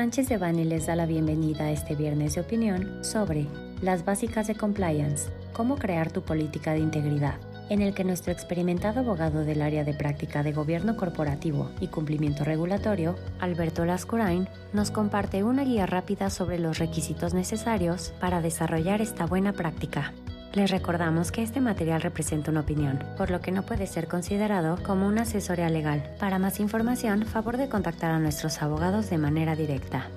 Sánchez de Bani les da la bienvenida a este viernes de opinión sobre las básicas de compliance, cómo crear tu política de integridad, en el que nuestro experimentado abogado del área de práctica de gobierno corporativo y cumplimiento regulatorio, Alberto Lascurain, nos comparte una guía rápida sobre los requisitos necesarios para desarrollar esta buena práctica. Les recordamos que este material representa una opinión, por lo que no puede ser considerado como una asesoría legal. Para más información, favor de contactar a nuestros abogados de manera directa.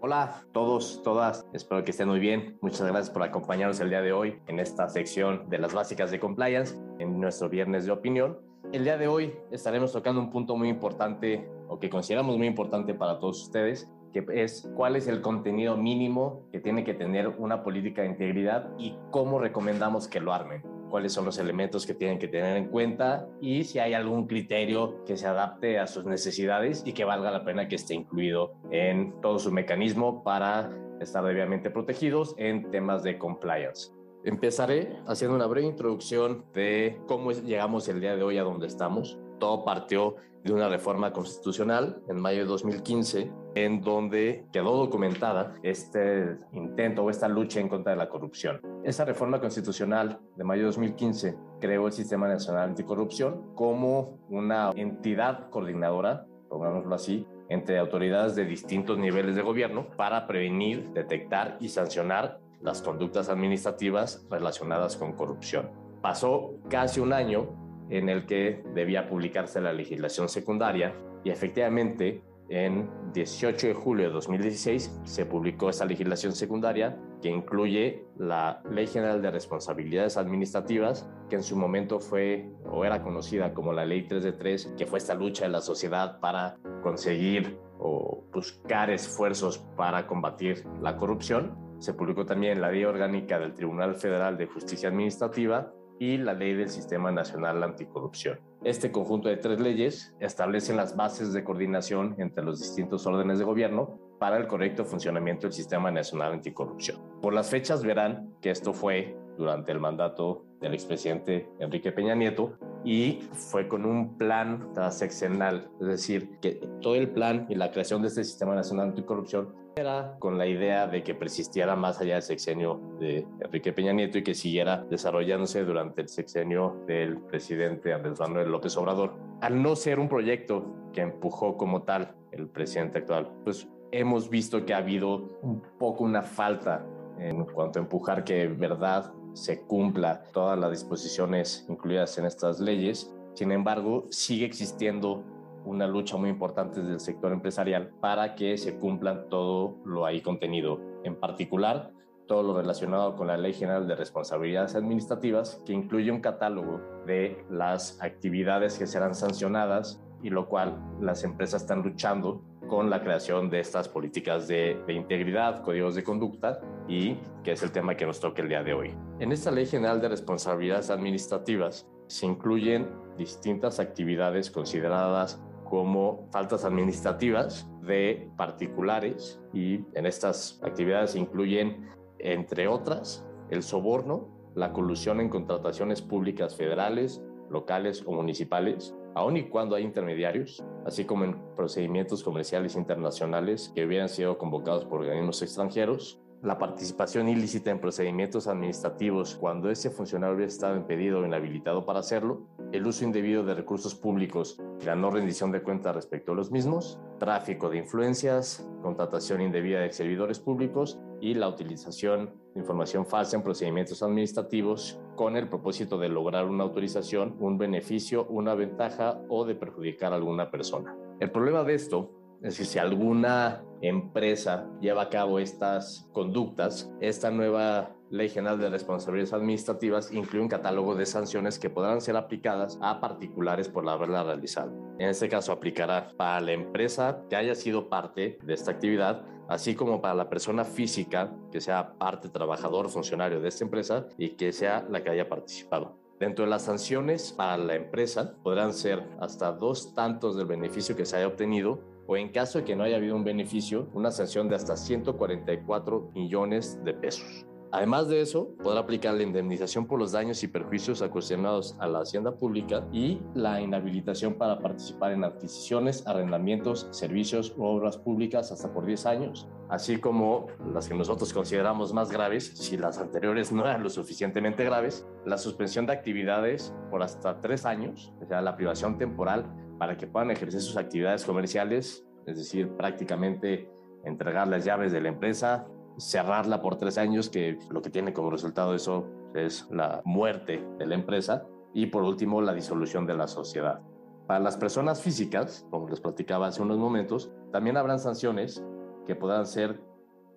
Hola a todos, todas, espero que estén muy bien. Muchas gracias por acompañarnos el día de hoy en esta sección de las básicas de compliance en nuestro viernes de opinión. El día de hoy estaremos tocando un punto muy importante o que consideramos muy importante para todos ustedes que es cuál es el contenido mínimo que tiene que tener una política de integridad y cómo recomendamos que lo armen cuáles son los elementos que tienen que tener en cuenta y si hay algún criterio que se adapte a sus necesidades y que valga la pena que esté incluido en todo su mecanismo para estar debidamente protegidos en temas de compliance. Empezaré haciendo una breve introducción de cómo llegamos el día de hoy a donde estamos. Todo partió de una reforma constitucional en mayo de 2015, en donde quedó documentada este intento o esta lucha en contra de la corrupción. Esa reforma constitucional de mayo de 2015 creó el Sistema Nacional Anticorrupción como una entidad coordinadora, pongámoslo así, entre autoridades de distintos niveles de gobierno para prevenir, detectar y sancionar las conductas administrativas relacionadas con corrupción. Pasó casi un año en el que debía publicarse la legislación secundaria y efectivamente en 18 de julio de 2016 se publicó esta legislación secundaria que incluye la Ley General de Responsabilidades Administrativas, que en su momento fue o era conocida como la Ley 3 de 3, que fue esta lucha de la sociedad para conseguir o buscar esfuerzos para combatir la corrupción. Se publicó también la Ley Orgánica del Tribunal Federal de Justicia Administrativa y la Ley del Sistema Nacional Anticorrupción. Este conjunto de tres leyes establecen las bases de coordinación entre los distintos órdenes de gobierno para el correcto funcionamiento del Sistema Nacional Anticorrupción. Por las fechas verán que esto fue durante el mandato del expresidente Enrique Peña Nieto y fue con un plan transeccional, es decir, que todo el plan y la creación de este Sistema Nacional Anticorrupción era con la idea de que persistiera más allá del sexenio de Enrique Peña Nieto y que siguiera desarrollándose durante el sexenio del presidente Andrés Manuel López Obrador. Al no ser un proyecto que empujó como tal el presidente actual, pues hemos visto que ha habido un poco una falta en cuanto a empujar que verdad se cumpla todas las disposiciones incluidas en estas leyes. Sin embargo, sigue existiendo una lucha muy importante del sector empresarial para que se cumplan todo lo ahí contenido. En particular, todo lo relacionado con la Ley General de Responsabilidades Administrativas, que incluye un catálogo de las actividades que serán sancionadas y lo cual las empresas están luchando con la creación de estas políticas de, de, integridad, códigos de conducta y que es el tema que nos toca el día de hoy. En esta Ley General de Responsabilidades Administrativas se incluyen distintas actividades consideradas como faltas administrativas de particulares y en estas actividades se incluyen, entre otras, el soborno, la colusión en contrataciones públicas federales, locales o municipales, aun y cuando hay intermediarios, así como en procedimientos comerciales internacionales que hubieran sido convocados por organismos extranjeros, la participación ilícita en procedimientos administrativos cuando ese funcionario hubiera estado impedido o inhabilitado para hacerlo, el uso indebido de recursos públicos y la no rendición de cuentas respecto a los mismos, tráfico de influencias, contratación indebida de servidores públicos y la utilización de información falsa en procedimientos administrativos con el propósito de lograr una autorización, un beneficio, una ventaja o de perjudicar a alguna persona. El problema de esto es decir, si alguna empresa lleva a cabo estas conductas, esta nueva Ley General de Responsabilidades Administrativas incluye un catálogo de sanciones que podrán ser aplicadas a particulares por haberla realizado. En este caso aplicará para la empresa que haya sido parte de esta actividad, así como para la persona física que sea parte, trabajador, funcionario de esta empresa y que sea la que haya participado. Dentro de las sanciones para la empresa podrán ser hasta dos tantos del beneficio que se haya obtenido o en caso de que no haya habido un beneficio, una sanción de hasta 144 millones de pesos. Además de eso, podrá aplicar la indemnización por los daños y perjuicios ocasionados a la hacienda pública y la inhabilitación para participar en adquisiciones, arrendamientos, servicios u obras públicas hasta por 10 años, así como las que nosotros consideramos más graves, si las anteriores no eran lo suficientemente graves, la suspensión de actividades por hasta 3 años, o sea, la privación temporal para que puedan ejercer sus actividades comerciales, es decir, prácticamente entregar las llaves de la empresa, cerrarla por tres años, que lo que tiene como resultado eso es la muerte de la empresa, y por último la disolución de la sociedad. Para las personas físicas, como les platicaba hace unos momentos, también habrán sanciones que podrán ser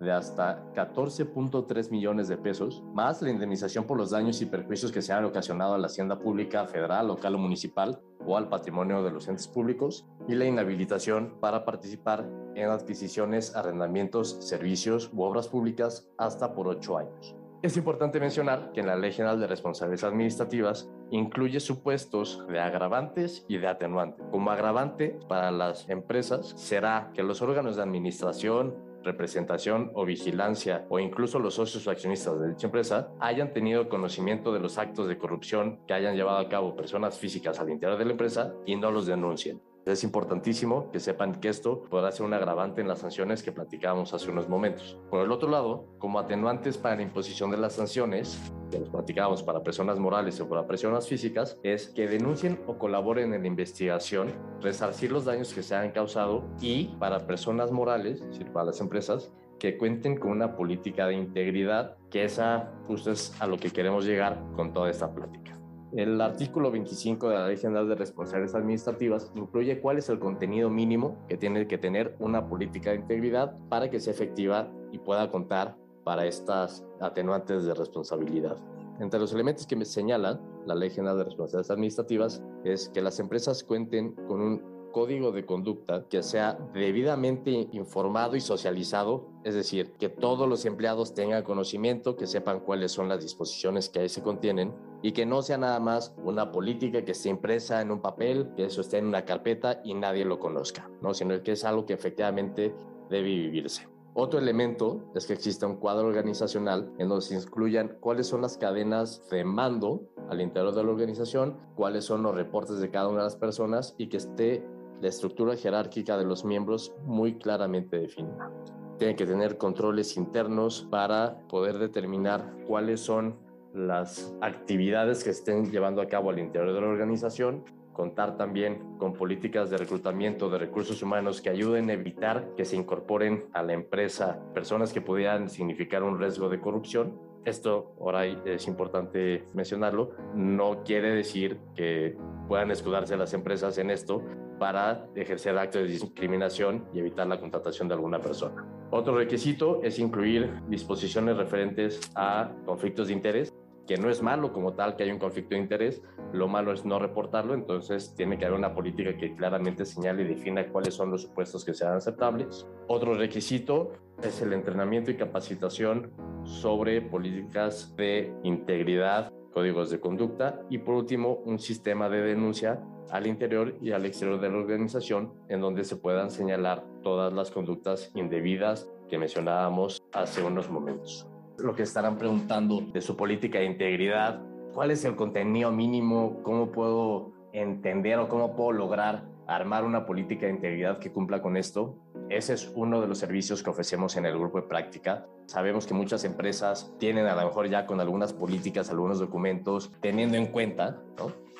de hasta 14.3 millones de pesos, más la indemnización por los daños y perjuicios que se han ocasionado a la hacienda pública federal, local o municipal o al patrimonio de los entes públicos, y la inhabilitación para participar en adquisiciones, arrendamientos, servicios u obras públicas hasta por ocho años. Es importante mencionar que en la Ley General de Responsabilidades Administrativas incluye supuestos de agravantes y de atenuantes. Como agravante para las empresas será que los órganos de administración, representación o vigilancia o incluso los socios o accionistas de dicha empresa hayan tenido conocimiento de los actos de corrupción que hayan llevado a cabo personas físicas al interior de la empresa y no los denuncien. Es importantísimo que sepan que esto podrá ser un agravante en las sanciones que platicábamos hace unos momentos. Por el otro lado, como atenuantes para la imposición de las sanciones, que los platicábamos para personas morales o para personas físicas, es que denuncien o colaboren en la investigación, resarcir los daños que se han causado y para personas morales, es decir, para las empresas, que cuenten con una política de integridad, que esa justo es a lo que queremos llegar con toda esta plática. El artículo 25 de la Ley General de Responsabilidades Administrativas incluye cuál es el contenido mínimo que tiene que tener una política de integridad para que sea efectiva y pueda contar para estas atenuantes de responsabilidad. Entre los elementos que me señalan la Ley General de Responsabilidades Administrativas es que las empresas cuenten con un código de conducta que sea debidamente informado y socializado, es decir, que todos los empleados tengan conocimiento, que sepan cuáles son las disposiciones que ahí se contienen y que no sea nada más una política que esté impresa en un papel, que eso esté en una carpeta y nadie lo conozca, ¿no? sino que es algo que efectivamente debe vivirse. Otro elemento es que exista un cuadro organizacional en donde se incluyan cuáles son las cadenas de mando al interior de la organización, cuáles son los reportes de cada una de las personas y que esté la estructura jerárquica de los miembros muy claramente definida. Tienen que tener controles internos para poder determinar cuáles son las actividades que estén llevando a cabo al interior de la organización, contar también con políticas de reclutamiento de recursos humanos que ayuden a evitar que se incorporen a la empresa personas que pudieran significar un riesgo de corrupción. Esto, ahora es importante mencionarlo, no quiere decir que puedan escudarse las empresas en esto, para ejercer actos de discriminación y evitar la contratación de alguna persona. Otro requisito es incluir disposiciones referentes a conflictos de interés, que no es malo como tal que haya un conflicto de interés, lo malo es no reportarlo, entonces tiene que haber una política que claramente señale y defina cuáles son los supuestos que sean aceptables. Otro requisito es el entrenamiento y capacitación sobre políticas de integridad, códigos de conducta y por último un sistema de denuncia al interior y al exterior de la organización en donde se puedan señalar todas las conductas indebidas que mencionábamos hace unos momentos. Lo que estarán preguntando de su política de integridad, cuál es el contenido mínimo, cómo puedo entender o cómo puedo lograr armar una política de integridad que cumpla con esto. Ese es uno de los servicios que ofrecemos en el grupo de práctica. Sabemos que muchas empresas tienen a lo mejor ya con algunas políticas, algunos documentos, teniendo en cuenta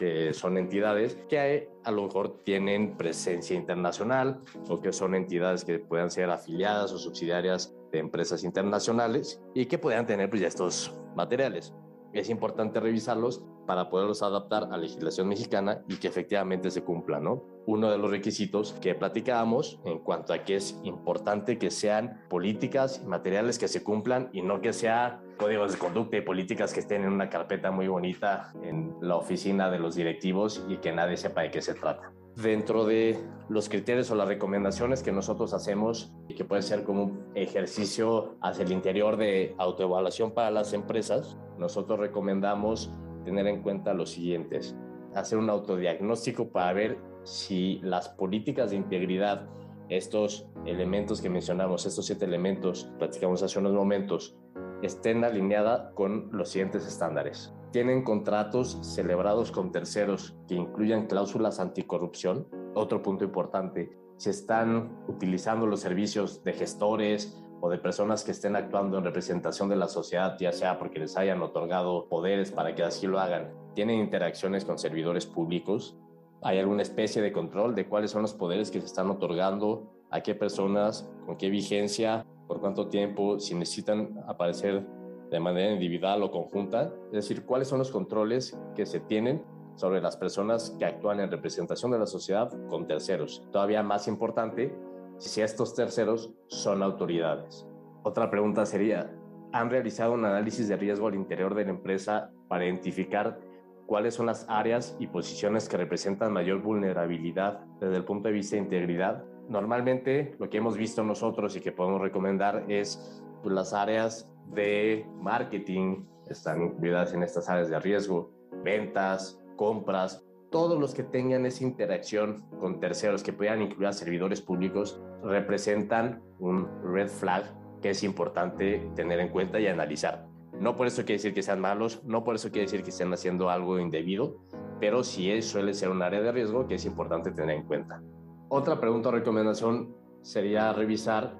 que son entidades que a lo mejor tienen presencia internacional o que son entidades que puedan ser afiliadas o subsidiarias de empresas internacionales y que puedan tener pues, estos materiales es importante revisarlos para poderlos adaptar a la legislación mexicana y que efectivamente se cumplan, ¿no? Uno de los requisitos que platicábamos en cuanto a que es importante que sean políticas y materiales que se cumplan y no que sea códigos de conducta y políticas que estén en una carpeta muy bonita en la oficina de los directivos y que nadie sepa de qué se trata dentro de los criterios o las recomendaciones que nosotros hacemos y que puede ser como un ejercicio hacia el interior de autoevaluación para las empresas, nosotros recomendamos tener en cuenta los siguientes. Hacer un autodiagnóstico para ver si las políticas de integridad, estos elementos que mencionamos, estos siete elementos, platicamos hace unos momentos, estén alineadas con los siguientes estándares. Tienen contratos celebrados con terceros que incluyan cláusulas anticorrupción. Otro punto importante, se están utilizando los servicios de gestores o de personas que estén actuando en representación de la sociedad, ya sea porque les hayan otorgado poderes para que así lo hagan, tienen interacciones con servidores públicos, hay alguna especie de control de cuáles son los poderes que se están otorgando, a qué personas, con qué vigencia, por cuánto tiempo, si necesitan aparecer de manera individual o conjunta, es decir, cuáles son los controles que se tienen sobre las personas que actúan en representación de la sociedad con terceros. Todavía más importante, si estos terceros son autoridades. Otra pregunta sería, ¿han realizado un análisis de riesgo al interior de la empresa para identificar cuáles son las áreas y posiciones que representan mayor vulnerabilidad desde el punto de vista de integridad? Normalmente lo que hemos visto nosotros y que podemos recomendar es pues, las áreas de marketing, están incluidas en estas áreas de riesgo, ventas, compras, todos los que tengan esa interacción con terceros que puedan incluir a servidores públicos representan un red flag que es importante tener en cuenta y analizar. No por eso quiere decir que sean malos, no por eso quiere decir que estén haciendo algo indebido, pero sí suele ser un área de riesgo que es importante tener en cuenta. Otra pregunta o recomendación sería revisar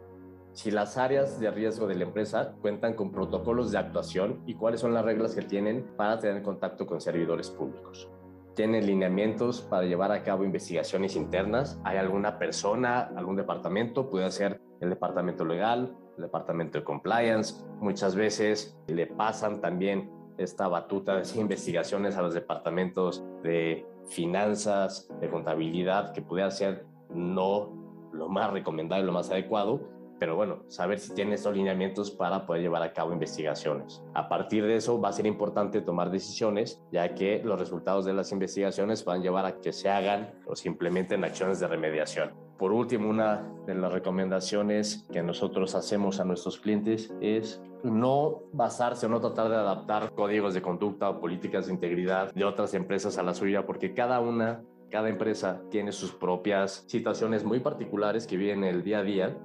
si las áreas de riesgo de la empresa cuentan con protocolos de actuación y cuáles son las reglas que tienen para tener contacto con servidores públicos tienen lineamientos para llevar a cabo investigaciones internas. ¿Hay alguna persona, algún departamento? Puede ser el departamento legal, el departamento de compliance. Muchas veces le pasan también esta batuta de investigaciones a los departamentos de finanzas, de contabilidad, que puede ser no lo más recomendable, lo más adecuado, pero bueno, saber si tiene estos lineamientos para poder llevar a cabo investigaciones. A partir de eso va a ser importante tomar decisiones, ya que los resultados de las investigaciones van a llevar a que se hagan o se implementen acciones de remediación. Por último, una de las recomendaciones que nosotros hacemos a nuestros clientes es no basarse o no tratar de adaptar códigos de conducta o políticas de integridad de otras empresas a la suya, porque cada una cada empresa tiene sus propias situaciones muy particulares que viven el día a día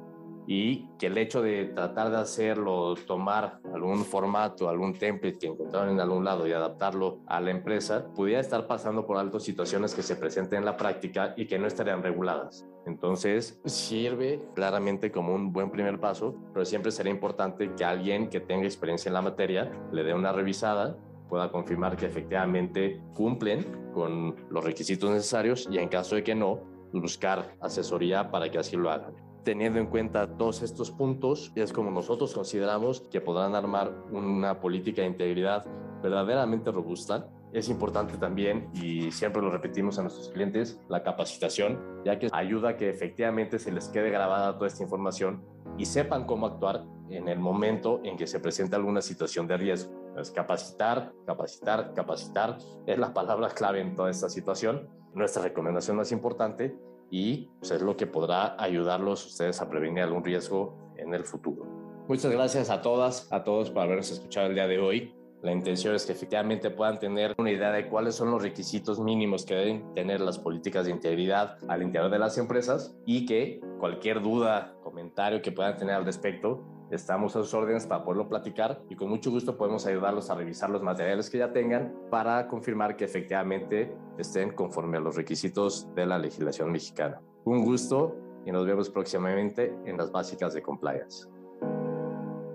y que el hecho de tratar de hacerlo, tomar algún formato, algún template que encontraron en algún lado y adaptarlo a la empresa, pudiera estar pasando por alto situaciones que se presenten en la práctica y que no estarían reguladas. Entonces, sirve claramente como un buen primer paso, pero siempre será importante que alguien que tenga experiencia en la materia le dé una revisada pueda confirmar que efectivamente cumplen con los requisitos necesarios y en caso de que no, buscar asesoría para que así lo hagan teniendo en cuenta todos estos puntos, es como nosotros consideramos que podrán armar una política de integridad verdaderamente robusta. Es importante también, y siempre lo repetimos a nuestros clientes, la capacitación, ya que ayuda a que efectivamente se les quede grabada toda esta información y sepan cómo actuar en el momento en que se presenta alguna situación de riesgo. Es capacitar, capacitar, capacitar es la palabra clave en toda esta situación. Nuestra recomendación más importante y pues, es lo que podrá ayudarlos ustedes a prevenir algún riesgo en el futuro. Muchas gracias a todas, a todos por habernos escuchado el día de hoy. La intención es que efectivamente puedan tener una idea de cuáles son los requisitos mínimos que deben tener las políticas de integridad al interior de las empresas y que cualquier duda, comentario que puedan tener al respecto, Estamos a sus órdenes para poderlo platicar y con mucho gusto podemos ayudarlos a revisar los materiales que ya tengan para confirmar que efectivamente estén conforme a los requisitos de la legislación mexicana. Un gusto y nos vemos próximamente en las básicas de compliance.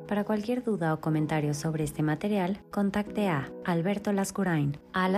Para cualquier duda o comentario sobre este material, contacte a Alberto Lascurain a.